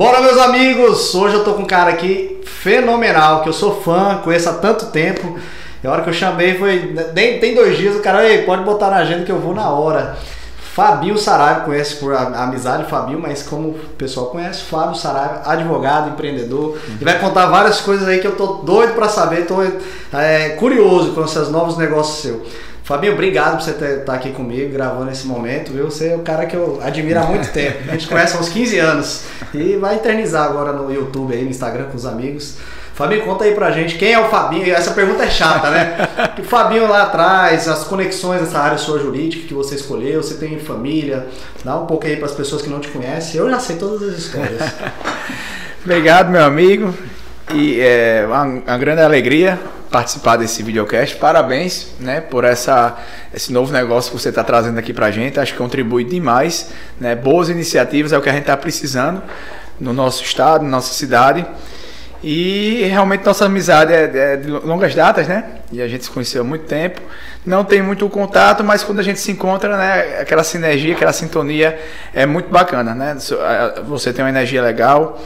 Bora, meus amigos! Hoje eu tô com um cara aqui fenomenal, que eu sou fã, conheço há tanto tempo. E a hora que eu chamei foi. Nem tem dois dias, o cara, Ei, pode botar na agenda que eu vou na hora. Fabio Saraiva, conhece por amizade Fabio, mas como o pessoal conhece, Fábio Saraiva, advogado, empreendedor. Uhum. E vai contar várias coisas aí que eu tô doido para saber, tô é, curioso com esses novos negócios seus. Fabinho, obrigado por você estar tá aqui comigo, gravando esse momento, viu? Você é o cara que eu admiro há muito tempo. A gente conhece há uns 15 anos. E vai eternizar agora no YouTube aí, no Instagram com os amigos. Fabinho, conta aí pra gente quem é o Fabinho. Essa pergunta é chata, né? O Fabinho lá atrás, as conexões nessa área sua jurídica que você escolheu, você tem família. Dá um pouco aí para as pessoas que não te conhecem. Eu já sei todas as histórias. Obrigado, meu amigo. E é uma, uma grande alegria participar desse videocast. Parabéns, né, por essa esse novo negócio que você está trazendo aqui para a gente. Acho que contribui demais, né? Boas iniciativas é o que a gente está precisando no nosso estado, na nossa cidade. E realmente nossa amizade é, é, de longas datas, né? E a gente se conheceu há muito tempo. Não tem muito contato, mas quando a gente se encontra, né? Aquela sinergia, aquela sintonia é muito bacana, né? Você tem uma energia legal.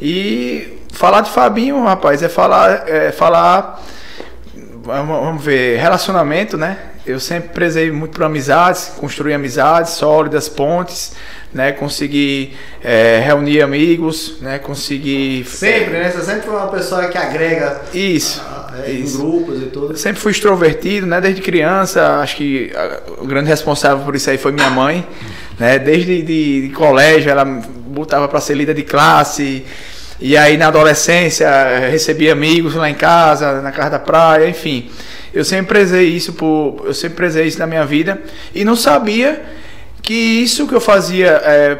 E falar de Fabinho, rapaz, é falar, é falar vamos ver, relacionamento, né? Eu sempre prezei muito por amizades, construir amizades sólidas, pontes, né? Conseguir é, reunir amigos, né? Conseguir... Sempre, né? Você sempre foi uma pessoa que agrega... Isso. É, isso. Em grupos e tudo. Eu sempre fui extrovertido, né? Desde criança, acho que o grande responsável por isso aí foi minha mãe, né? Desde de, de colégio, ela botava para ser líder de classe... E aí na adolescência recebi amigos lá em casa, na casa da praia, enfim. Eu sempre prezei isso por, eu sempre prezei isso na minha vida e não sabia que isso que eu fazia é,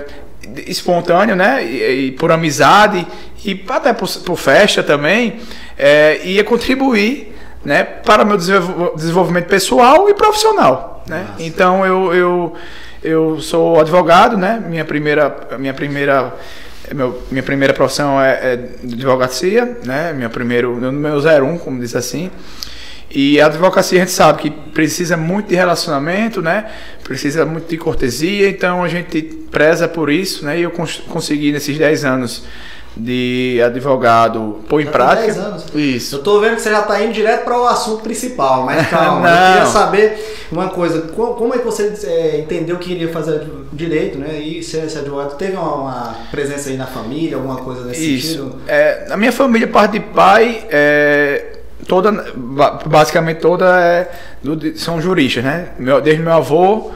espontâneo, né, e, e, por amizade e até por, por festa também, é, ia contribuir, né, para meu desenvolvimento pessoal e profissional, né. Então eu, eu eu sou advogado, né, minha primeira minha primeira meu, minha primeira profissão é, é advocacia, né? Minha primeiro, meu 01, como diz assim. E a advocacia a gente sabe que precisa muito de relacionamento, né? Precisa muito de cortesia, então a gente preza por isso, né? E eu cons consegui nesses 10 anos de advogado pôr em prática. 10 anos. Isso. Eu tô vendo que você já está indo direto para o assunto principal, mas calma. eu queria saber uma coisa. Como é que você é, entendeu que iria fazer direito, né? E ser esse advogado? Teve uma, uma, presença aí na família, alguma coisa nesse Isso. sentido? É, a minha família, parte de pai, é, toda, basicamente toda é, são juristas, né? Meu, desde meu avô,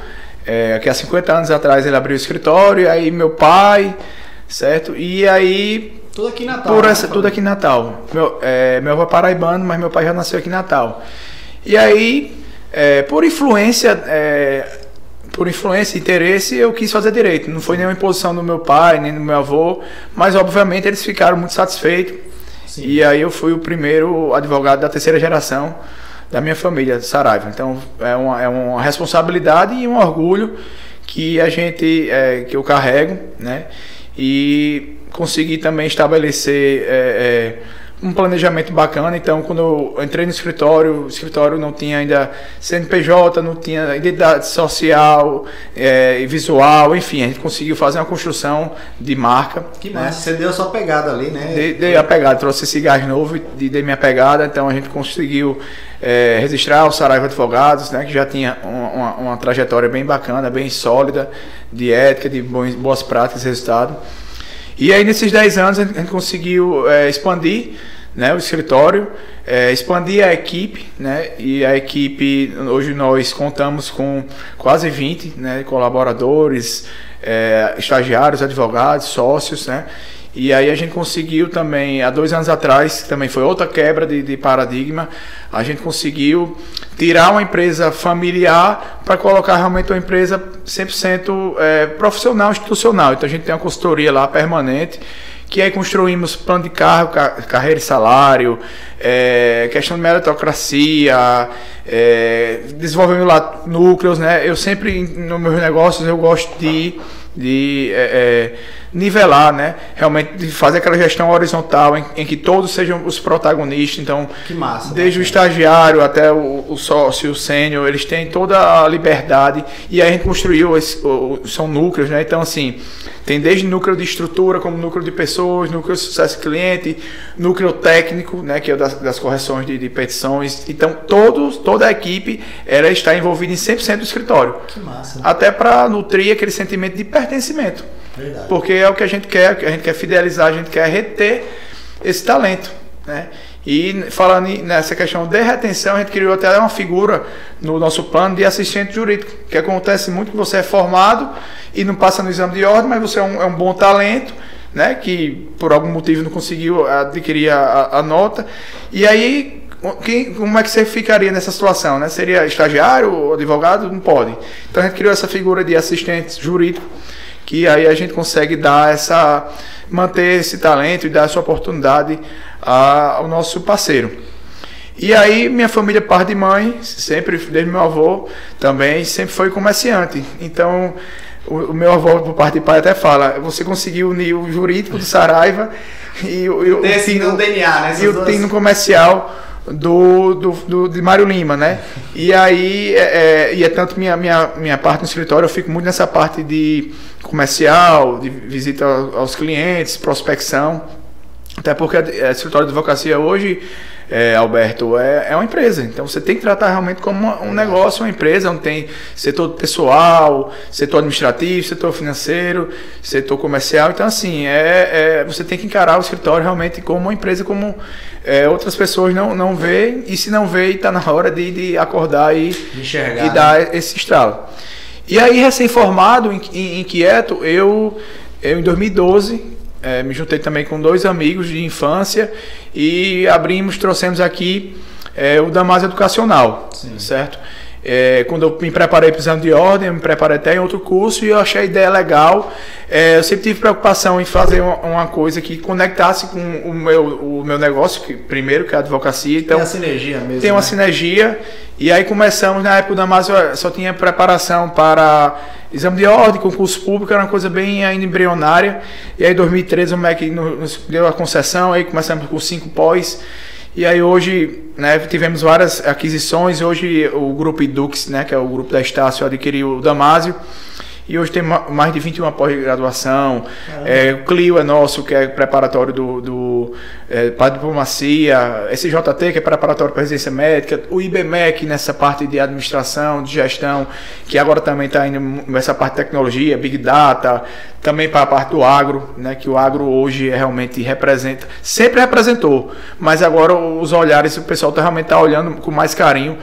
é, que há 50 anos atrás ele abriu o escritório, aí meu pai certo? E aí. Tudo aqui em Natal. Por né, essa, tudo aqui em Natal. Meu, é, meu avô é paraibano, mas meu pai já nasceu aqui em Natal. E aí, é, por influência. É, por influência e interesse, eu quis fazer direito. Não foi nenhuma imposição do meu pai, nem do meu avô, mas obviamente eles ficaram muito satisfeitos. Sim. E aí eu fui o primeiro advogado da terceira geração da minha família, Saraiva. Então é uma, é uma responsabilidade e um orgulho que a gente, é, que eu carrego, né? E consegui também estabelecer é, é, um planejamento bacana. Então, quando eu entrei no escritório, o escritório não tinha ainda CNPJ, não tinha identidade social é, e visual, enfim, a gente conseguiu fazer uma construção de marca. Que né? massa, você deu a sua pegada ali, né? Dei, dei a pegada, trouxe esse gás novo e dei minha pegada, então a gente conseguiu é, registrar o Saraiva Advogados, né, que já tinha uma, uma, trajetória bem bacana, bem sólida, de ética, de boas, boas práticas resultado. E aí, nesses 10 anos, a gente conseguiu é, expandir né, o escritório, é, expandir a equipe, né, e a equipe, hoje nós contamos com quase 20 né, colaboradores, é, estagiários, advogados, sócios, né, e aí a gente conseguiu também, há dois anos atrás, que também foi outra quebra de, de paradigma, a gente conseguiu tirar uma empresa familiar para colocar realmente uma empresa 100% é, profissional, institucional. Então a gente tem uma consultoria lá permanente, que aí construímos plano de carro, carreira e salário, é, questão de meritocracia, é, desenvolvemos lá núcleos, né? Eu sempre, nos meus negócios, eu gosto de, de é, é nivelar, né? Realmente fazer aquela gestão horizontal em, em que todos sejam os protagonistas. Então, massa, desde o estagiário até o, o sócio, o sênior, eles têm toda a liberdade e aí a gente construiu esse, o, são núcleos, né? Então, assim, Tem desde núcleo de estrutura, como núcleo de pessoas, núcleo de sucesso cliente, núcleo técnico, né, que é das, das correções de, de, petições. Então, todos, toda a equipe era estar envolvida em 100% do escritório. Que massa. Até para nutrir aquele sentimento de pertencimento. Verdade. Porque é o que a gente quer, a gente quer fidelizar, a gente quer reter esse talento. Né? E falando nessa questão de retenção, a gente criou até uma figura no nosso plano de assistente jurídico, que acontece muito que você é formado e não passa no exame de ordem, mas você é um, é um bom talento, né, que por algum motivo não conseguiu adquirir a, a nota, e aí quem, como é que você ficaria nessa situação? Né? Seria estagiário ou advogado? Não pode. Então a gente criou essa figura de assistente jurídico, que aí a gente consegue dar essa manter esse talento e dar essa oportunidade ao nosso parceiro. E aí minha família, par de mãe, sempre, desde meu avô também, sempre foi comerciante. Então o, o meu avô, por parte de pai, até fala, você conseguiu unir o jurídico do Saraiva e, o, Tem esse no DNA, né? E o no comercial do, do, do, de Mário Lima, né? E aí, é, é, e é tanto minha, minha, minha parte no escritório, eu fico muito nessa parte de comercial, de visita aos clientes, prospecção. Até porque o escritório de advocacia hoje, é, Alberto, é, é uma empresa. Então você tem que tratar realmente como um negócio, uma empresa, onde tem setor pessoal, setor administrativo, setor financeiro, setor comercial. Então, assim, é, é você tem que encarar o escritório realmente como uma empresa, como é, outras pessoas não, não veem, e se não vê, está na hora de, de acordar e, Enxergar, e dar né? esse estralo. E aí, recém-formado, inquieto, eu, eu em 2012 é, me juntei também com dois amigos de infância e abrimos, trouxemos aqui é, o Damas Educacional, Sim. certo? É, quando eu me preparei para o exame de ordem, eu me preparei até em outro curso e eu achei a ideia legal. É, eu sempre tive preocupação em fazer uma, uma, coisa que conectasse com o meu, o meu negócio, que, primeiro, que é a advocacia. Então, tem uma sinergia mesmo. Tem uma né? sinergia. E aí começamos, na época da Damas, só tinha preparação para exame de ordem, concurso público, era uma coisa bem ainda embrionária. E aí em 2013 o MEC nos deu a concessão, aí começamos com cinco pós. E aí hoje né, tivemos várias aquisições. Hoje o grupo Edux, né, que é o grupo da Estácio, adquiriu o Damásio. E hoje tem mais de 21 pós-graduação. É, o Clio é nosso, que é preparatório do, do é, para diplomacia. SJT, que é preparatório para residência médica. O IBMEC, nessa parte de administração, de gestão, que agora também está indo nessa parte de tecnologia, Big Data. Também para a parte do agro, né, que o agro hoje realmente representa. Sempre representou, mas agora os olhares, o pessoal tá, realmente está olhando com mais carinho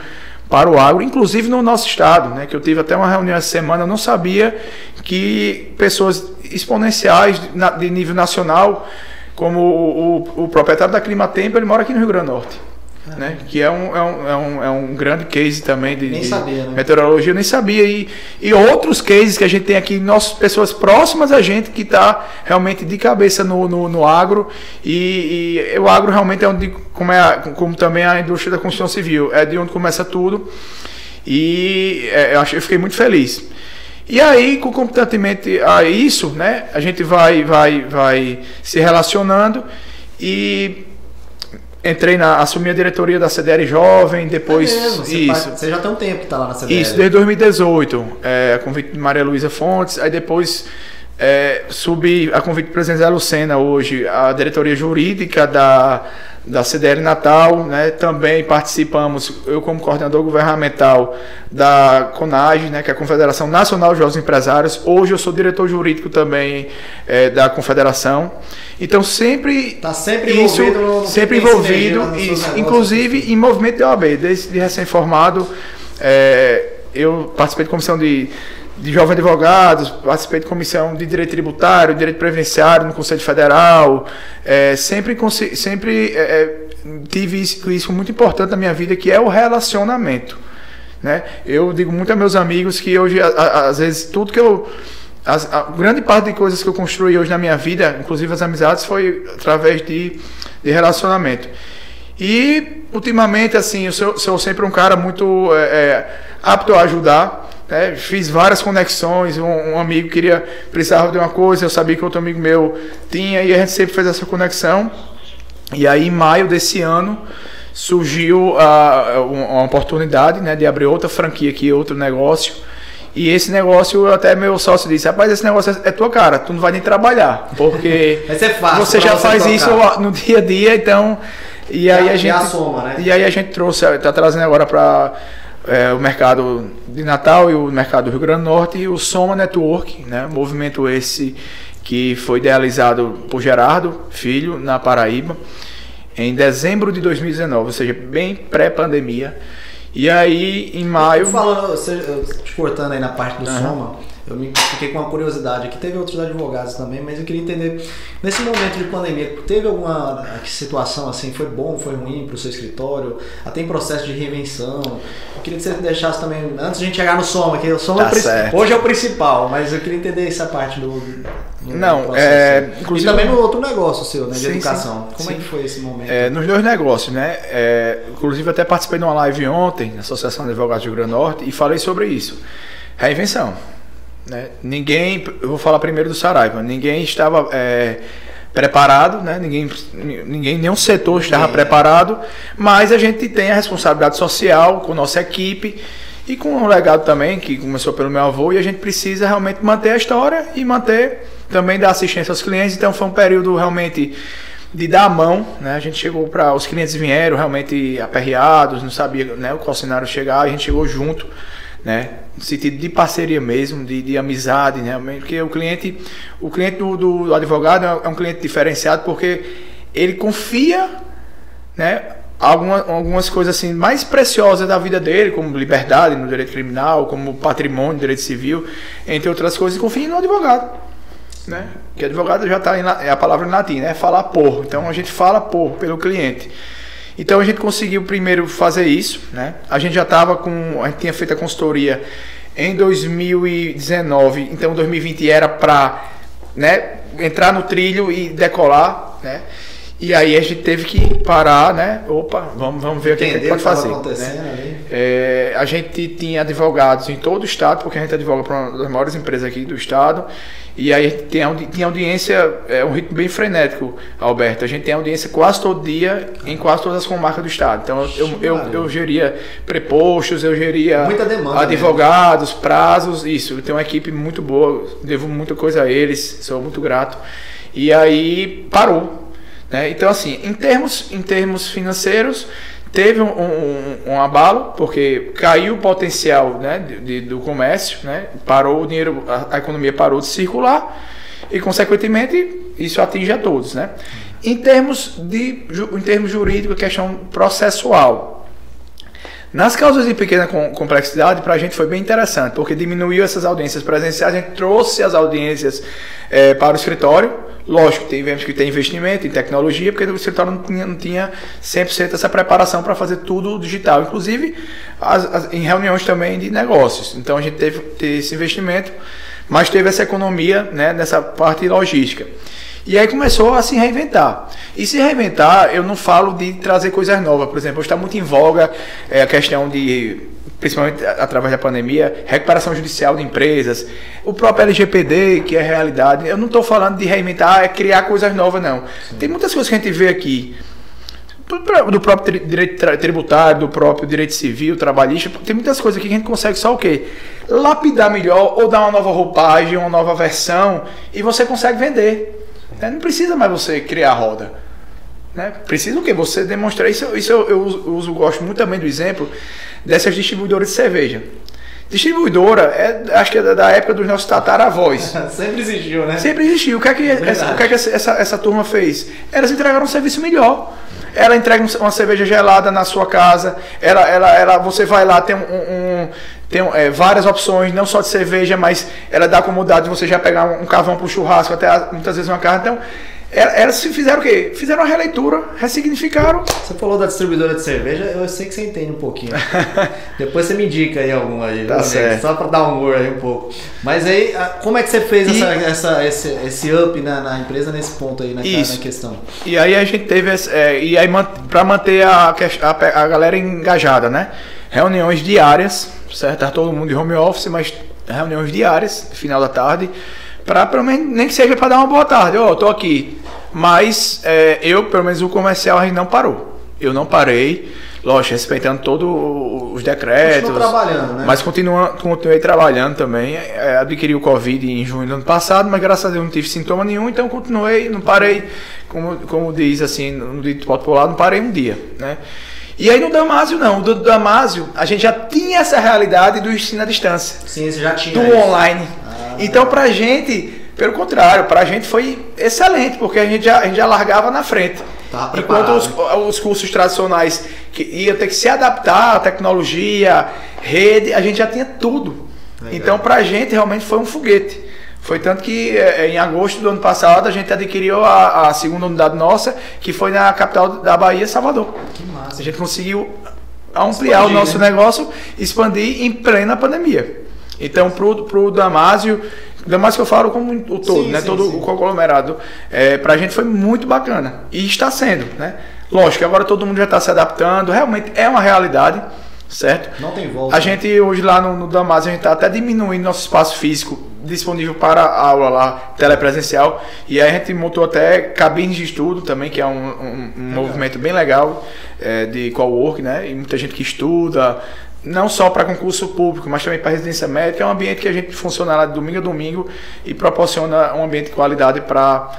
para o agro, inclusive no nosso estado, né, que eu tive até uma reunião essa semana, eu não sabia que pessoas exponenciais de nível nacional, como o, o, o proprietário da Clima Tempo, ele mora aqui no Rio Grande do Norte. Né? Que é um, é, um, é, um, é um grande case também de, nem sabia, né? meteorologia, eu nem sabia. E, e outros cases que a gente tem aqui, nossas pessoas próximas a gente que está realmente de cabeça no, no, no agro. E, e, o agro realmente é onde, como, é, como também a indústria da construção civil, é de onde começa tudo. E é, eu, eu fiquei muito feliz. E aí, concomitantemente a isso, né, a gente vai, vai, vai se relacionando e entrei na assumi a diretoria da CDL Jovem, depois é mesmo, você isso. você já tem um tempo que está lá na CDL. Isso, desde 2018, é, convite de Maria Luísa Fontes, aí depois é, subi a convite do presidente Zé Lucena hoje, a diretoria jurídica da da CDL Natal, né? Também participamos, eu como coordenador governamental da CONAGE, né? Que é a Confederação Nacional de Jovens Empresários. Hoje eu sou diretor jurídico também é, da Confederação. Então sempre tá sempre isso, envolvido, sempre envolvido, isso, inclusive em movimento de OAB, desde recém-formado. É, eu participei de comissão de de jovens advogados, participei de comissão de direito tributário, direito previdenciário no Conselho Federal, é, sempre, sempre é, é, tive isso, isso muito importante na minha vida, que é o relacionamento. Né? Eu digo muito a meus amigos que hoje, às vezes, tudo que eu. As, a grande parte de coisas que eu construí hoje na minha vida, inclusive as amizades, foi através de, de relacionamento. E, ultimamente, assim, eu sou, sou sempre um cara muito é, é apto a ajudar. É, fiz várias conexões, um, um, amigo queria precisava de uma coisa, eu sabia que outro amigo meu tinha e a gente sempre fez essa conexão. E aí em maio desse ano surgiu a, uma oportunidade né, de abrir outra franquia aqui, outro negócio. E esse negócio, até meu sócio disse, rapaz, esse negócio é tua cara, tu não vai nem trabalhar, porque ser fácil você já faz tocar. isso no dia a dia, então. E aí a- a e gente. a soma, né? E aí a gente trouxe, está trazendo agora para o mercado de Natal e o mercado do Rio Grande do Norte o Soma Network, né? Movimento esse que foi idealizado por Gerardo Filho na Paraíba em dezembro de 2019, ou seja, bem pré-pandemia. E aí em maio Falando, você, cortando aí na parte do Soma, eu me fiquei com uma curiosidade aqui. Teve outros advogados também, mas eu queria entender, nesse momento de pandemia, teve alguma situação assim, foi bom, foi ruim para o seu escritório? Até em processo de reinvenção? Eu queria que você deixasse também, antes de a gente chegar no Soma, que o Soma Tá é princi- certo. hoje é o principal, mas eu queria entender essa parte do. do Não, processo. é, e inclusive- também no outro negócio seu, né, de Sim, educação. sim, Como é sim. que foi esse momento? É, nos dois negócios, né? É, inclusive até participei de uma live ontem na Associação de Advogados do Rio Grande do Norte e falei sobre isso. Reinvenção. Né? Ninguém, eu vou falar primeiro do Saraiva, ninguém estava é, preparado, né? ninguém, ninguém, nenhum setor estava é. preparado, mas a gente tem a responsabilidade social com nossa equipe e com um legado também, que começou pelo meu avô, e a gente precisa realmente manter a história e manter também dar assistência aos clientes. Então foi um período realmente de dar a mão, né? A gente chegou para os clientes vieram realmente aperreados, não sabia né, qual cenário chegar, a gente chegou junto, né? No sentido de parceria mesmo, de, de amizade, né? Porque o cliente, o cliente do, do advogado é um cliente diferenciado porque ele confia, né? Alguma, algumas coisas assim mais preciosas da vida dele, como liberdade no direito criminal, como patrimônio no direito civil, entre outras coisas, e confia no advogado né? Que advogado já está é a palavra em latim, né? Falar por. Então a gente fala por pelo cliente. Então a gente conseguiu primeiro fazer isso, né? A gente já estava com, a gente tinha feito a consultoria em 2019, então 2020 era para, né, entrar no trilho e decolar, né? E aí a gente teve que parar, né? Opa, vamos, vamos ver o que a gente Entender pode o que tava fazer. né? É, a gente tinha advogados em todo o estado, porque a gente advoga para uma das maiores empresas aqui do estado. E aí tem, tinha audiência, é um ritmo bem frenético, Alberto. A gente tem audiência quase todo dia em quase todas as comarcas do estado. Então eu, eu, eu, geria prepostos, eu geria demanda advogados, prazos, isso. Eu tenho uma equipe muito boa, devo muita coisa a eles, sou muito grato. E aí parou. Né? Então, assim, em termos, em termos financeiros, teve um, um, um abalo, porque caiu o potencial né, de, do comércio, né? parou o dinheiro, a, a economia parou de circular e, consequentemente, isso atinge a todos. Né? Em, termos de, em termos jurídicos, questão processual. Nas causas de pequena com- complexidade, para a gente foi bem interessante, porque diminuiu essas audiências presenciais, a gente trouxe as audiências eh, para o escritório. Lógico, tivemos que ter investimento em tecnologia, porque o escritório não tinha, não tinha 100% essa preparação para fazer tudo digital, inclusive as- as- em reuniões também de negócios. Então a gente teve ter esse investimento, mas teve essa economia né, nessa parte logística. E aí começou a se reinventar. E se reinventar, eu não falo de trazer coisas novas. Por exemplo, está muito em voga é, a questão de, principalmente através da pandemia, recuperação judicial de empresas, o próprio LGPD, que é realidade. Eu não estou falando de reinventar, é criar coisas novas, não. Tem muitas coisas que a gente vê aqui do próprio direito tributário, do próprio direito civil, trabalhista, tem muitas coisas aqui que a gente consegue só o quê? Lapidar melhor ou dar uma nova roupagem, uma nova versão e você consegue vender. né? Não precisa mais você criar a roda. Né? Precisa o quê? Você demonstrar isso. Isso eu, eu uso, gosto muito também do exemplo dessas distribuidoras de cerveja. Distribuidora, é, acho que é da- época dos nossos tataravós. Sempre existiu, né? Sempre existiu. O que é que, essa, Verdade. o que, é que essa, essa, essa turma fez? Elas entregaram um serviço melhor. Ela entrega um- uma cerveja gelada na sua casa. Ela, ela, ela, você vai lá, tem, um, um- tem é, várias opções, não só de cerveja, mas ela dá a comodidade de você já pegar um, um carvão para o churrasco, até muitas vezes uma carne. Então, elas se fizeram o quê? Fizeram uma releitura, ressignificaram. Você falou da distribuidora de cerveja, eu sei que você entende um pouquinho. Depois você me indica aí alguma aí, Tá certo. só pra dar um humor aí um pouco. Mas aí, a- como é que você fez E- essa, essa- esse, esse up na, na empresa nesse ponto aí, na, Isso. na questão? E aí a gente teve esse, é, e aí para manter a, a, a galera engajada, né? Reuniões diárias, certo? Tá todo mundo de home office, mas reuniões diárias, final da tarde, para pelo menos nem que seja para dar uma boa tarde. Ó, tô aqui. Mas é, eu, pelo menos o comercial a gente não parou. Eu não parei. lógico, respeitando todos os decretos. Continua trabalhando, né? Mas continua, continuei trabalhando também. É, adquiri o Covid em junho do ano passado, mas graças a Deus não tive sintoma nenhum, então continuei, não parei, como, como diz assim, no dito popular, não parei um dia, né? E aí no Damásio não, do Damásio a gente já tinha essa realidade do ensino à distância. Sim, você já tinha. Do isso. online. Então pra gente, pelo contrário, pra gente foi excelente, porque a gente já, a gente já largava na frente. Enquanto os, os cursos tradicionais que iam ter que se adaptar à tecnologia, rede, a gente já tinha tudo. Legal. Então pra gente realmente foi um foguete. Foi tanto que eh, em agosto do ano passado a gente adquiriu a, a segunda unidade nossa, que foi na capital da Bahia, Salvador. Que massa. A gente conseguiu ampliar Expandir, o nosso né? negócio, expandir em plena pandemia. Então, pro, pro Damásio, Damásio que eu falo como o todo, Sim, né? sim, todo sim. o conglomerado, é, pra gente foi muito bacana. E está sendo, né? Lógico que agora todo mundo já está se adaptando, realmente é uma realidade, certo? Não tem volta. A gente hoje lá no, no Damásio, a gente está até diminuindo nosso espaço físico disponível para aula lá, telepresencial. E aí a gente montou até cabines de estudo também, que é um, um- um movimento bem legal é, de co-work, né? E muita gente que estuda, não só para concurso público, mas também para residência médica. É um ambiente que a gente funciona lá de domingo a domingo e proporciona um ambiente de qualidade para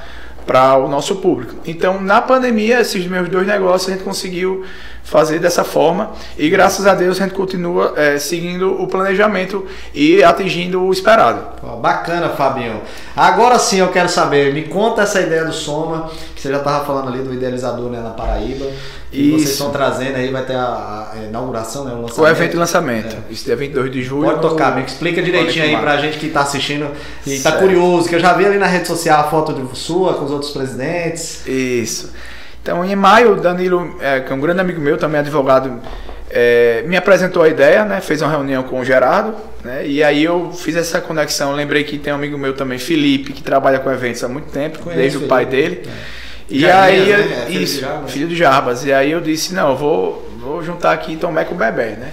para o nosso público. Então, na pandemia, esses meus dois negócios a gente conseguiu fazer dessa forma e graças a Deus a gente continua eh, seguindo o planejamento e atingindo o esperado. Bacana, Fabinho. Agora sim eu quero saber, me conta essa ideia do Soma, que você já estava falando ali do idealizador né, na Paraíba. E vocês estão trazendo aí, vai ter a, a inauguração, né? O, O evento de lançamento, isso dia 22 de julho. Pode tocar, me explica direitinho aí pra gente que tá assistindo e tá Certo. curioso, que eu já vi ali na rede social a foto de sua com os outros presidentes. Isso. Então, em maio, Danilo, é, que é um grande amigo meu, também advogado, é, me apresentou a ideia, né? Fez uma reunião com o Gerardo, né? E aí eu fiz essa conexão. Lembrei que tem um amigo meu também, Felipe, que trabalha com eventos há muito tempo, Conheço desde o pai dele. E aí, né? É, filho de isso, Jarbas. filho de Jarbas. E aí eu disse, não, eu vou, vou juntar aqui Tomé com o Bebé, né?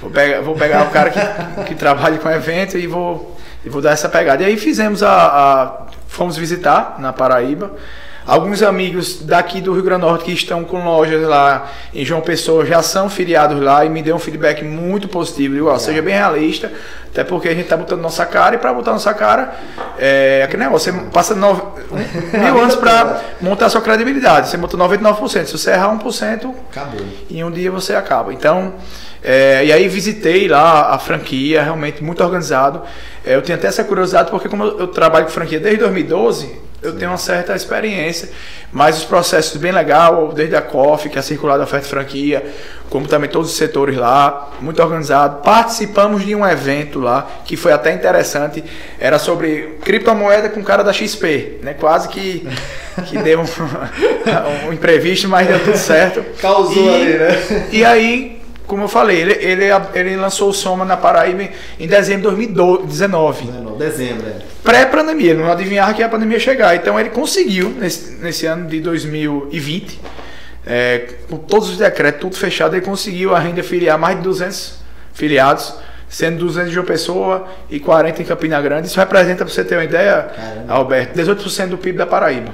Vou pegar, vou pegar o cara que, que trabalha com evento e vou, e vou dar essa pegada. E aí fizemos a, a- Fomos visitar na Paraíba. Alguns amigos daqui do Rio Grande do Norte que estão com lojas lá em João Pessoa já são filiados lá e me deu um feedback muito positivo. Igual, seja bem realista, até porque a gente tá botando nossa cara e para botar nossa cara é aquele negócio. Você passa nove, mil anos para montar sua credibilidade. Você monta 99%. Se você errar 1%, Acabou. em um dia você acaba. Então, é, e aí visitei lá a franquia, realmente muito organizado. É, eu tenho até essa curiosidade porque como eu trabalho com franquia desde 2012, eu tenho uma certa experiência, mas os processos bem legal, desde a COF, que é a circular da oferta de franquia, como também todos os setores lá, muito organizado. Participamos de um evento lá que foi até interessante, era sobre criptomoeda com o cara da XP, né? Quase que que deu um, um imprevisto, mas deu tudo certo. Causou E- ali, né? E aí, como eu falei, ele, ele, ele lançou o Soma na Paraíba em dezembro de 2019. Não, Dezembro, é. Pré-pandemia, ele não adivinhava que ia a pandemia chegar. Então ele conseguiu, nesse, nesse ano de 2020, é, com todos os decretos, tudo fechado, ele conseguiu a renda filiar mais de 200 filiados, sendo 200 de João Pessoa e 40 em Campina Grande. Isso representa, para você ter uma ideia, Caramba. Alberto, 18% do PIB da Paraíba.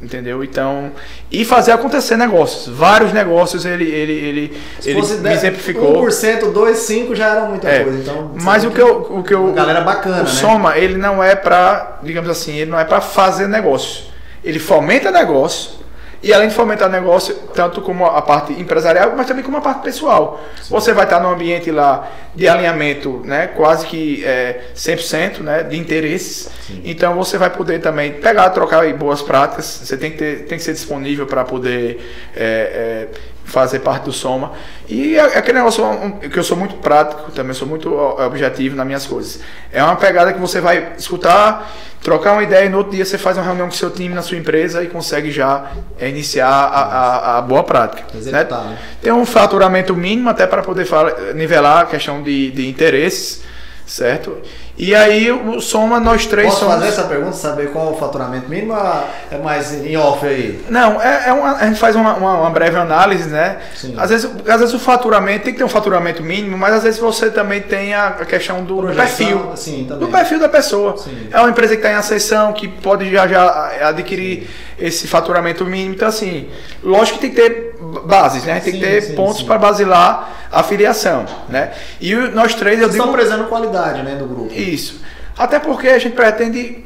Entendeu? Então. E fazer acontecer negócios. Vários negócios ele, ele, ele, Se ele me 10, exemplificou. 1%, 2, 5 já era muita É, coisa. Então, mas o que eu. O que eu galera bacana, o né? Soma, ele não é para, digamos assim, ele não é para fazer negócio. Ele fomenta negócio. E além de fomentar negócio, tanto como a parte empresarial, mas também como a parte pessoal. Você vai estar num ambiente lá de alinhamento, né, quase que é, 100% né, de interesses. Então você vai poder também pegar, trocar boas práticas. Você tem que, ter, tem que ser disponível para poder é, é, fazer parte do Soma. E é- aquele negócio que eu sou muito prático, também sou muito objetivo nas minhas coisas. É uma pegada que você vai escutar, trocar uma ideia e no outro dia você faz uma reunião com seu time na sua empresa e consegue já é, iniciar a, a- a boa prática. Executar, né? né? Tem um faturamento mínimo até para poder nivelar a questão de, de interesses, certo? E aí Soma, nós três Posso somos... fazer essa pergunta, saber qual é o faturamento mínimo? ou É mais em off aí. Não, é, é uma- a gente faz uma, uma- uma breve análise, né? Sim. Às vezes, às vezes o faturamento tem que ter um faturamento mínimo, mas às vezes você também tem a, a questão do Projeção, perfil. sim. Do perfil da pessoa. Sim. É uma empresa que está em acessão, que pode já, já adquirir esse faturamento mínimo. Então, assim, lógico que tem que ter bases, né? A gente tem que ter Sim, sim, pontos sim. para basilar a filiação, né? E nós três, eu Vocês digo estão prezando qualidade, né, do grupo. isso. Até porque a gente pretende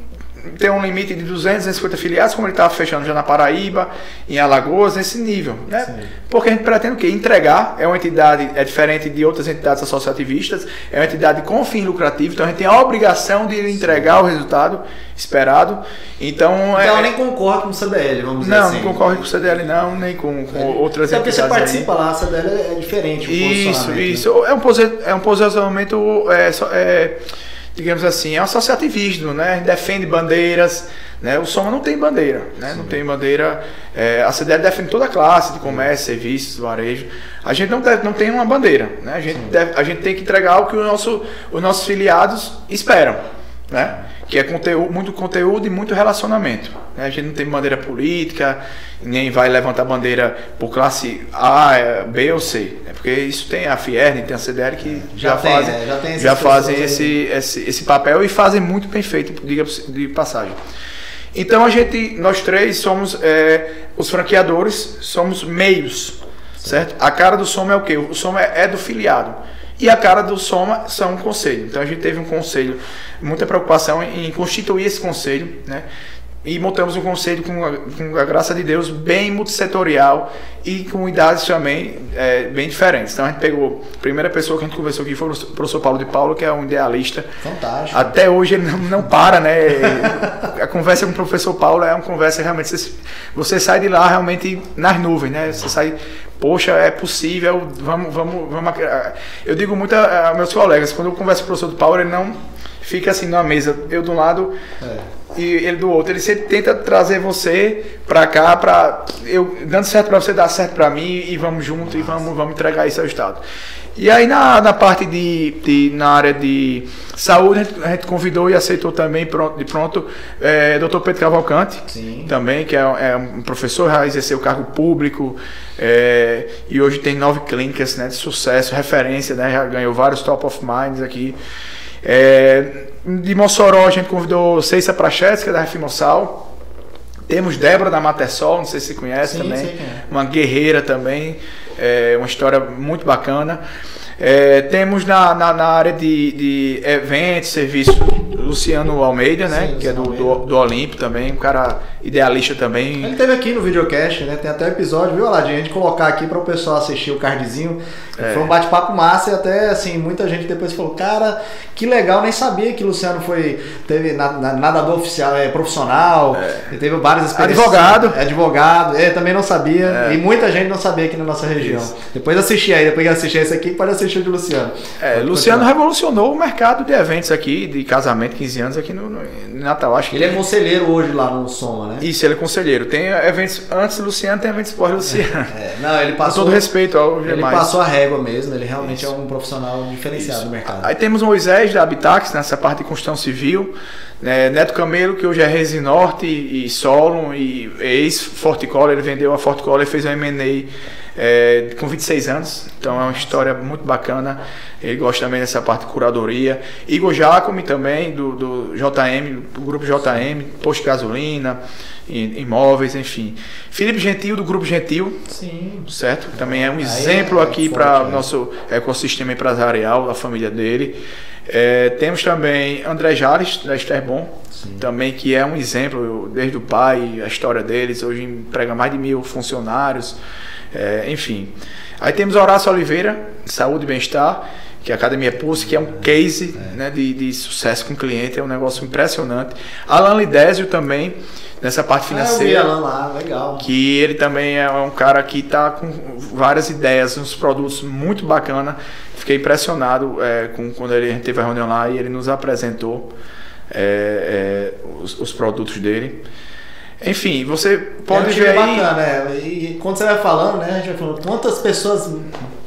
ter um limite de 200, 250 filiados, como ele está fechando já na Paraíba, em Alagoas, nesse nível. Né? Sim. Porque a gente pretende o quê? Entregar, é uma entidade, é diferente de outras entidades associativistas, é uma entidade com fim lucrativo, então a gente tem a obrigação de entregar o resultado esperado. Então, Então é, ela nem concorre com o CDL, vamos dizer não, assim. não concorre com o CDL não, nem com, com outras Até porque entidades. você aí. participa lá, a CDL é diferente Isso, posicionamento, né? isso. É um, posi- é um posicionamento, é, é, digamos assim, é um associativismo, né? Defende bandeiras, né? O Soma não tem bandeira, né? Não tem bandeira. é, a CDL defende toda a classe de comércio, serviços, varejo. A gente não, deve- não tem uma bandeira, né? A gente, deve- a gente tem que entregar o que o nosso, os nossos filiados esperam, né? Que é conteúdo, muito conteúdo e muito relacionamento. né? A gente não tem bandeira política, nem vai levantar bandeira por classe A, eh, B ou C. né? Porque isso tem a Fierne, tem a CDL que já, Já tem, fazem, é, já tem já fazem esse, esse, esse papel e fazem muito bem feito, diga de passagem. Então a gente, nós três somos eh, os franqueadores, somos meios, certo? A cara do Soma é o quê? O Soma é, é do filiado. E a cara do Soma são um conselho. Então a gente teve um conselho, muita preocupação em constituir esse conselho, né? E montamos um conselho com a, com a graça de Deus bem multissetorial e com idades também eh, bem diferentes. Então a gente pegou, a primeira pessoa que a gente conversou aqui foi o professor Paulo de Paulo, que é um idealista Fantástico. até hoje ele não, não para, né? A conversa com o professor Paulo é uma conversa realmente. Você, você sai de lá realmente nas nuvens, né? Você sai, poxa, é possível, vamos, vamos, vamos. Eu digo muito a, a meus colegas, quando eu converso com o professor Paulo, ele não fica assim numa mesa, eu de um lado É. e ele do outro. Ele sempre tenta trazer você pra cá, pra eu dando certo pra você, dar certo pra mim e vamos junto e vamos, vamos entregar isso ao Estado. E aí na, na parte de, de- na área de saúde a gente, a gente convidou e aceitou também pronto, de pronto é, Dr. Pedro Cavalcante Sim. também que é, é um professor já exerceu cargo público é, e hoje tem nove clínicas né, de sucesso referência né, já ganhou vários top of minds aqui é, de Mossoró a gente convidou Ceissa Prachetes, que é da Refimossal. Temos Débora da Matersol, não sei se você conhece Sim, também. quem é. Uma guerreira também, é, uma história muito bacana. É, temos na, na, na área de, de eventos, serviço, Luciano Almeida, né? Sim, que é do, do, do Olimpo também, um cara idealista também. Ele teve aqui no videocast, né? Tem até episódio, viu, Aladinho? A gente colocar aqui para o pessoal assistir o cardzinho. É. Foi um bate-papo massa e até, assim, muita gente depois falou, cara, que legal, nem sabia que o Luciano foi, teve na- na- nadador oficial, é, profissional, e teve várias experiências. Advogado. É, advogado, é, também não sabia, É. e muita gente não sabia aqui na nossa região. Isso. Depois assistir aí, depois que assistir esse aqui, pode assistir o de Luciano. É, Pode Luciano continuar. revolucionou o mercado de eventos aqui, de casamento, 15 anos aqui no, no em Natal. Acho que Ele é conselheiro hoje lá no Soma, né? Isso, ele é conselheiro. Tem eventos antes do Luciano, tem eventos pós Luciano. É, não, ele Com passou. todo respeito ao Ele passou a mesmo, ele realmente Isso. é um profissional diferenciado Isso. no mercado. Aí temos Moisés da Habitax, nessa parte de construção civil. né, Neto Camelo, que hoje é Resi Norte e, e Solon, e ex-Forticola, ele vendeu a Forticola e fez um M&A é, com 26 anos. Então é uma história muito bacana. Ele gosta também dessa parte de curadoria. Igor Jacome também, do, do JM, do grupo JM, posto de gasolina, imóveis, enfim. Felipe Gentil, do grupo Gentil, Sim. certo? Também é um Aí exemplo é aqui forte, para o né? nosso ecossistema empresarial, da família dele. É, temos também André Jales, da Esterbon, também que é um exemplo, desde o pai, a história deles, hoje emprega mais de mil funcionários, é, enfim. Aí temos Horácio Oliveira, de Saúde e Bem-Estar, que é a Academia Pulse, que é um case né, de, de sucesso com o cliente, é um negócio impressionante. Alan Lidésio também, nessa parte Ah, eu vi financeira Alan lá, legal. que ele também é um cara que está com várias ideias, uns produtos muito bacana. Fiquei impressionado é, com quando ele teve a reunião lá e ele nos apresentou é, é, os, os produtos dele. Enfim, você pode é um ver aí. bacana, é. E quando você vai falando, né, a gente vai falando quantas pessoas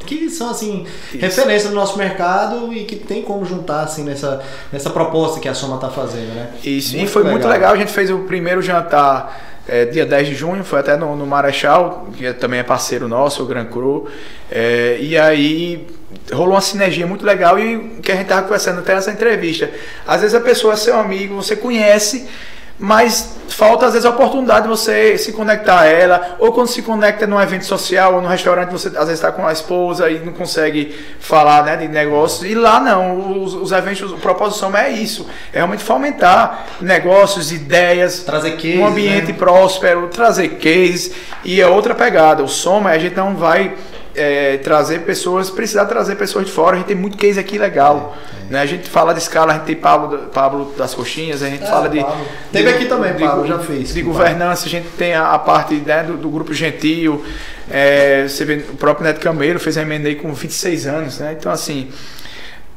que são assim Isso. referência no nosso mercado e que tem como juntar assim nessa, nessa proposta que a Soma está fazendo, né? Isso, e foi muito legal. A gente fez o primeiro jantar é, dia 10 de junho, foi até no, no Marechal, que é- também é parceiro nosso, o Gran Cru. É, e aí rolou uma sinergia muito legal e que a gente estava conversando até nessa entrevista. Às vezes a pessoa é seu amigo, você conhece, mas falta às vezes a oportunidade de você se conectar a ela, ou quando se conecta num evento social ou num restaurante, você às vezes está com a esposa e não consegue falar né, de negócios. E lá não, os, os eventos, o propósito Soma é isso, é realmente fomentar negócios, ideias, trazer case, um ambiente né? próspero, trazer cases e é outra pegada. O Soma a gente não vai é, trazer pessoas, precisar trazer pessoas de fora. A gente tem muito case aqui legal. É, é. Né? A gente fala de escala, a gente tem Pablo, Pablo das Coxinhas, a gente é, fala de. Pablo. Teve aqui também, de, Pablo, já fez. De governança, a gente tem a, a parte né, do, do, grupo Gentil. É, você vê, o próprio Neto Camelo fez a MNE com 26 anos. Né? Então, assim,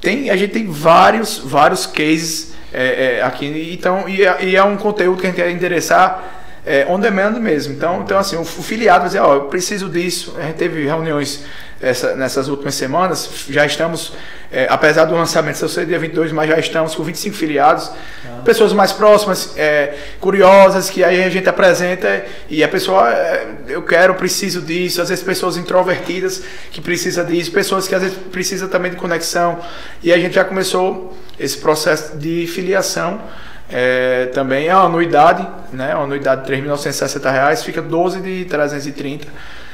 tem, a gente tem vários, vários cases é, aqui. Então, e, e é um conteúdo que a gente quer endereçar é, on demand mesmo. Então, então assim, o, filiado vai dizer, ó, eu preciso disso. A gente teve reuniões essa, nessas últimas semanas, já estamos, é, apesar do lançamento ser dia 22, mas já estamos com 25 filiados, ah. pessoas mais próximas, é, curiosas, que aí a gente apresenta e a pessoa, é, eu quero, preciso disso, às vezes pessoas introvertidas que precisam disso, pessoas que às vezes precisam também de conexão, e a gente já começou esse processo de filiação, é, também é uma anuidade, né? Uma anuidade de R$ 3.960, fica 12 de 330.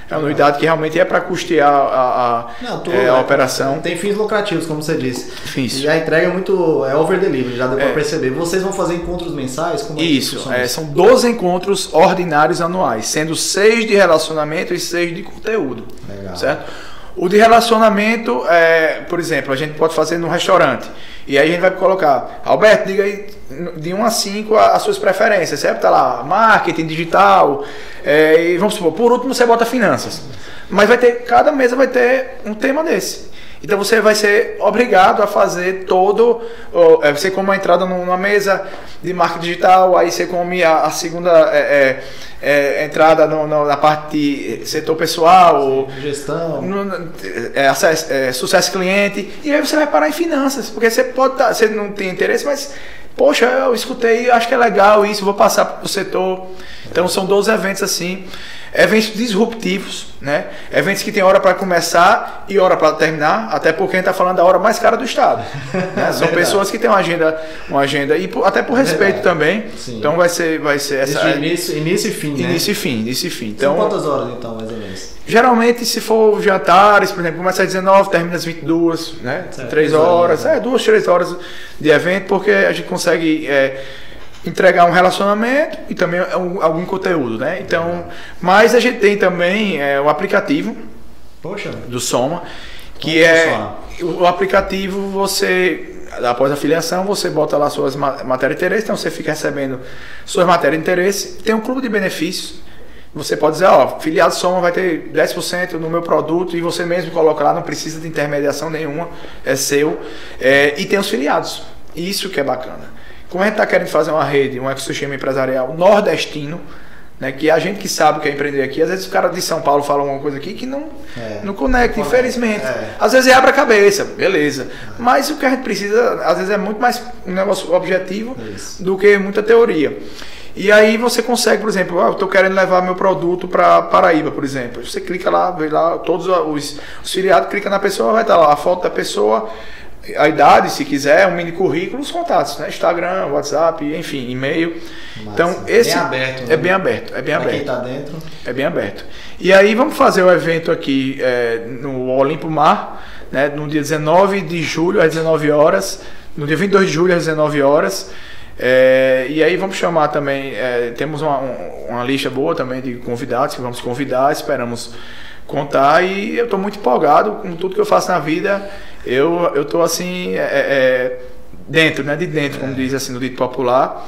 É uma anuidade que realmente é para custear a, a, Não, tudo, é, a operação. Tem fins lucrativos, como você disse. Fins. E a entrega é muito. É over delivery, já deu é. para perceber. Vocês vão fazer encontros mensais? Como é isso, é, são 12 encontros ordinários anuais, sendo 6 de relacionamento e 6 de conteúdo. Legal. Certo? O de relacionamento, é, por exemplo, a gente pode fazer no restaurante. E aí a gente vai colocar, Alberto, diga aí de 1 a 5 as suas preferências, certo? Tá lá, marketing, digital, é, e vamos supor, por último você bota finanças. Mas vai ter, cada mesa vai ter um tema desse. Então você vai ser obrigado a fazer todo. É, você como uma entrada numa mesa de marketing digital, aí você come a, a segunda é, é, é, entrada no, no, na parte de setor pessoal, gestão, no, é, acesso, é, sucesso cliente, e aí você vai parar em finanças, porque você pode tá, você não tem interesse, mas poxa, eu escutei, acho que é legal isso, vou passar para o setor. Então são 12 eventos assim eventos disruptivos, né? Eventos que tem hora para começar e hora para terminar, até porque a gente está falando da hora mais cara do estado. Né? São pessoas que têm uma agenda, uma agenda e por, até por respeito também. Sim. Então vai ser, vai ser essa início, início e fim, né? Início e fim, início e fim. Então, São quantas horas então, mais ou menos? Geralmente, se for jantares, por exemplo, começa às 19, termina às 22, né? Certo. 3 horas, né? é, duas, três horas de evento, porque a gente consegue é, entregar um relacionamento e também algum conteúdo, né? Então, mas a gente tem também é, o aplicativo Poxa. do Soma, que é o aplicativo você após a filiação você bota lá suas matérias de interesse, então você fica recebendo suas matérias de interesse, tem um clube de benefícios. Você pode dizer, ó, filiado Soma vai ter 10% no meu produto e você mesmo coloca lá, não precisa de intermediação nenhuma, é seu. É, e tem os filiados. Isso que é bacana. Como a gente está querendo fazer uma rede, um ecossistema empresarial nordestino, né, que a gente que sabe que é empreender aqui, às vezes o cara de São Paulo fala alguma coisa aqui que não, é, não conecta, não infelizmente. É. Às vezes abre a cabeça, beleza. É. Mas o que a gente precisa, às vezes, é muito mais um negócio objetivo Isso. do que muita teoria. E aí você consegue, por exemplo, ah, eu estou querendo levar meu produto para Paraíba, por exemplo. Você clica lá, vê lá todos os, os filiados, clica na pessoa, vai estar lá a foto da pessoa, a idade, se quiser, um mini currículo, os contatos, né? Instagram, WhatsApp, enfim, e-mail. Então, esse bem aberto, né? é bem aberto, é bem aberto. Quem tá dentro. É bem aberto. E aí vamos fazer o evento aqui é, no Olimpo Mar, né? No dia 19 de julho às 19 horas, no dia 22 de julho às 19 horas. É, e aí vamos chamar também, é, temos uma, uma lista boa também de convidados que vamos convidar, esperamos contar e eu estou muito empolgado com tudo que eu faço na vida. Eu eu estou assim é, é, é, dentro, né, de dentro, como diz assim no dito popular.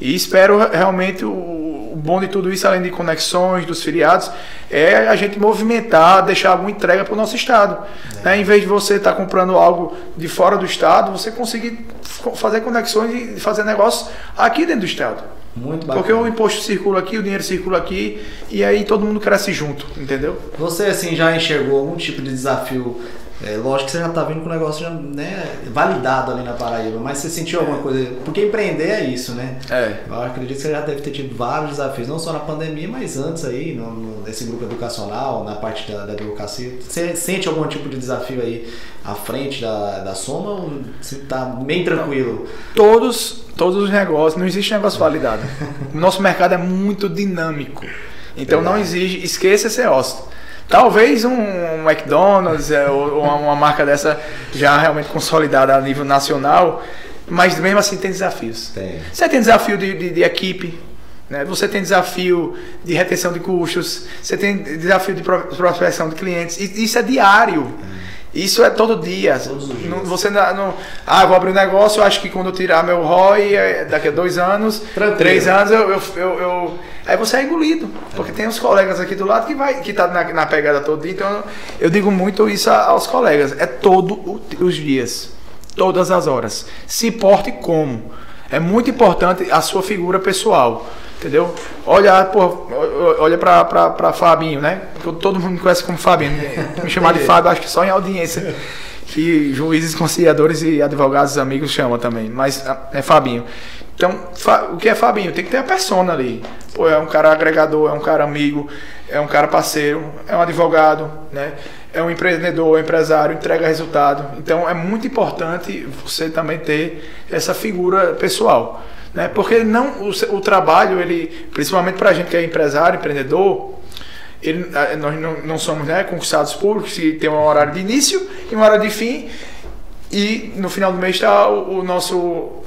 E espero realmente o, o, bom de tudo isso, além de conexões dos filiados, é a gente movimentar, deixar alguma entrega para o nosso estado. É. Né? Em vez de você estar tá comprando algo de fora do estado, você conseguir fazer conexões e fazer negócios aqui dentro do estado. Muito bacana. Porque o imposto circula aqui, o dinheiro circula aqui e aí todo mundo cresce junto, entendeu? Você assim já enxergou algum tipo de desafio É, lógico que você já tá vindo com o negócio já, né, validado ali na Paraíba, mas você sentiu alguma coisa? Porque empreender é isso, né? É. Eu acredito que você já deve ter tido vários desafios, não só na pandemia, mas antes aí, no, no- nesse grupo educacional, na parte da, da advocacia. Você sente algum tipo de desafio aí à frente da, da Soma ou você tá bem tranquilo? todos, todos os negócios, não existe negócio validado. O nosso mercado é muito dinâmico. Então não Verdade. exige, esqueça esse negócio. Talvez um McDonald's é, ou uma, marca dessa já realmente consolidada a nível nacional, mas mesmo assim tem desafios. Tem. Você tem desafio de, de- de equipe, né? você tem desafio de retenção de custos, você tem desafio de pro- prospecção de clientes. E Isso é diário. Isso é todo dia. Todos os dias. Não- você não, ah, vou abrir um negócio, eu acho que quando eu tirar meu ROI, é, daqui a dois anos, Tranquilo. três anos, eu, eu, eu- eu- aí você é engolido. Porque tem os colegas aqui do lado que vai que tá na, na pegada todo dia. Então eu digo muito isso aos colegas. É todo o- os dias. Todas as horas. Se porte como. É muito importante a sua figura pessoal. Entendeu? Olha, pô, olha pra, pra, pra Fabinho, né? Porque Todo mundo me conhece como Fabinho. Me chamar de Fábio, acho que só em audiência. Que juízes, conciliadores e advogados amigos chamam também. Mas ah, é Fabinho. Então, o que é Fabinho? Tem que ter a persona ali. Pô, é um cara agregador, é um cara amigo, é um cara parceiro, é um advogado, né? É um empreendedor, é um empresário, entrega resultado. Então, é muito importante você também ter essa figura pessoal. Né? Porque não o, o trabalho, ele, principalmente para a gente que é empresário, empreendedor, ele, nós não, não somos né, concursados públicos que tem um horário de início e uma hora de fim e no final do mês está o, o nosso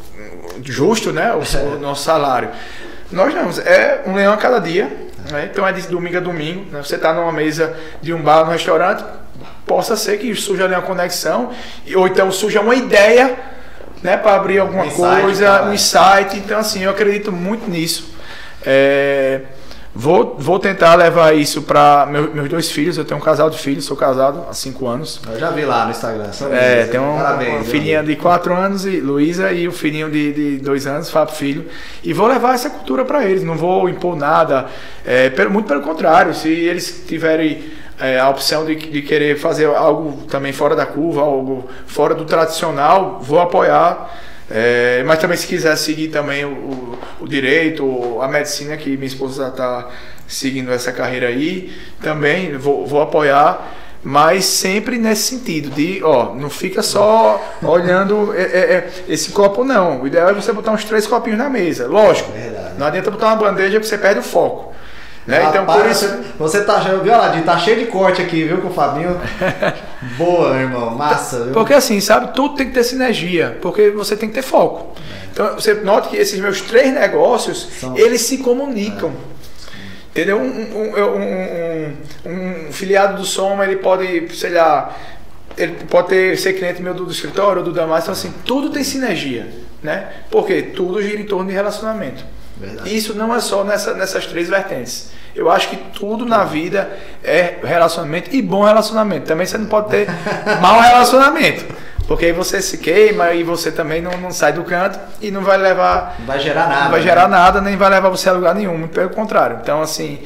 justo, né, o, o nosso salário. Nós não, é um leão a cada dia, né? então é de domingo a domingo. né? Você está numa mesa de um bar, num restaurante, possa ser que surja ali uma conexão ou então surja uma ideia né, para abrir alguma Um coisa, cara. um insight. Então, assim, eu acredito muito nisso. É, vou, vou tentar levar isso para meus dois filhos. Eu tenho um casal de filhos, sou casado há cinco anos. Eu já vi lá no Instagram. É, tem um, Parabéns, uma meu filhinha de 4 anos, e Luísa, e o filhinho de, de dois anos, Fábio Filho. E vou levar essa cultura para eles, não vou impor nada. É, pelo- muito pelo contrário, se eles tiverem é, a opção de, de querer fazer algo também fora da curva, algo fora do tradicional, vou apoiar. É, mas também se quiser seguir também o, o- direito, a medicina, que minha esposa está seguindo essa carreira aí, também vou, vou apoiar mas sempre nesse sentido de, ó, não fica só olhando é, é, é, esse copo não. O ideal é você botar uns três copinhos na mesa, lógico. Verdade. Não adianta botar uma bandeja que você perde o foco. Né? então por Rapaz, isso Você tá, viu, Aladinho? Tá cheio de corte aqui, viu, com o Fabinho? Boa, meu irmão. Massa, viu? Porque assim, sabe, tudo tem que ter sinergia, porque você tem que ter foco. Então você nota que esses meus três negócios, São- eles se comunicam. Entendeu? Um, um, um- um- um filiado do Soma, ele pode, sei lá, ele pode ter, ser cliente meu do, do escritório, do Damas, então assim, tudo tem sinergia, né? Porque tudo gira em torno de relacionamento. Verdade. Isso não é só nessa- nessas três vertentes. Eu acho que tudo na vida é relacionamento e bom relacionamento. Também você não pode ter mau relacionamento. Porque aí você se queima e você também não, não sai do canto e não vai levar. Não vai gerar nada. Não vai né? gerar nada, nem vai levar você a lugar nenhum, pelo contrário. Então, assim,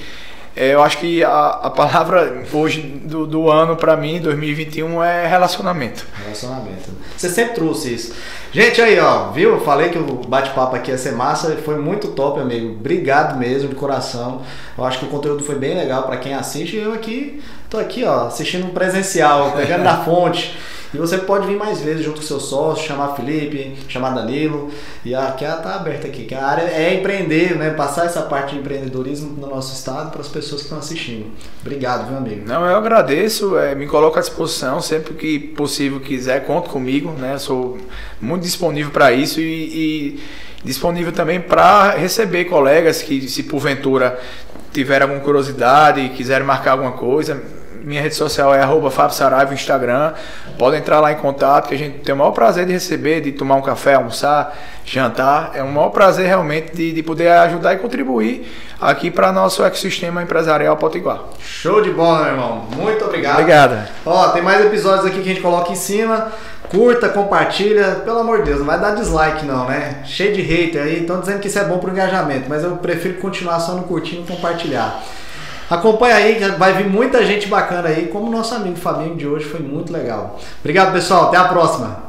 é, eu acho que a, a palavra hoje do, do ano para mim, 2021, é relacionamento. Relacionamento. Você sempre trouxe isso. Gente, aí, ó, viu? Eu falei que o bate-papo aqui ia ser massa. Foi muito top, amigo. Obrigado mesmo, de coração. Eu acho que o conteúdo foi bem legal pra quem assiste. Eu aqui, tô aqui, ó, assistindo um presencial, pegando da fonte. E você pode vir mais vezes junto com seu sócio, chamar Felipe, chamar Danilo. E aqui ela tá aberta aqui, que a área é empreender, né? Passar essa parte de empreendedorismo no nosso estado para as pessoas que estão assistindo. Obrigado, viu, amigo? Não, eu agradeço, é, me coloco à disposição sempre que possível quiser, conto comigo, né? Sou muito disponível para isso e, e disponível também para receber colegas que, se porventura tiver alguma curiosidade, quiserem marcar alguma coisa. Minha rede social é arroba Fábio Saraiva, Instagram. Podem entrar lá em contato, que a gente tem o maior prazer de receber, de tomar um café, almoçar, jantar. É um maior prazer realmente de, de poder ajudar e contribuir aqui para nosso ecossistema empresarial Potiguar. Show de bola, meu irmão. Muito obrigado. Obrigado. Ó, tem mais episódios aqui que a gente coloca em cima. Curta, compartilha. Pelo amor de Deus, não vai dar dislike não, né? Cheio de hater aí. Estão dizendo que isso é bom pro engajamento, mas eu prefiro continuar só no curtir e compartilhar. Acompanha aí, vai vir muita gente bacana aí, como nosso amigo Fabinho de hoje, foi muito legal. Obrigado, pessoal. Até a próxima.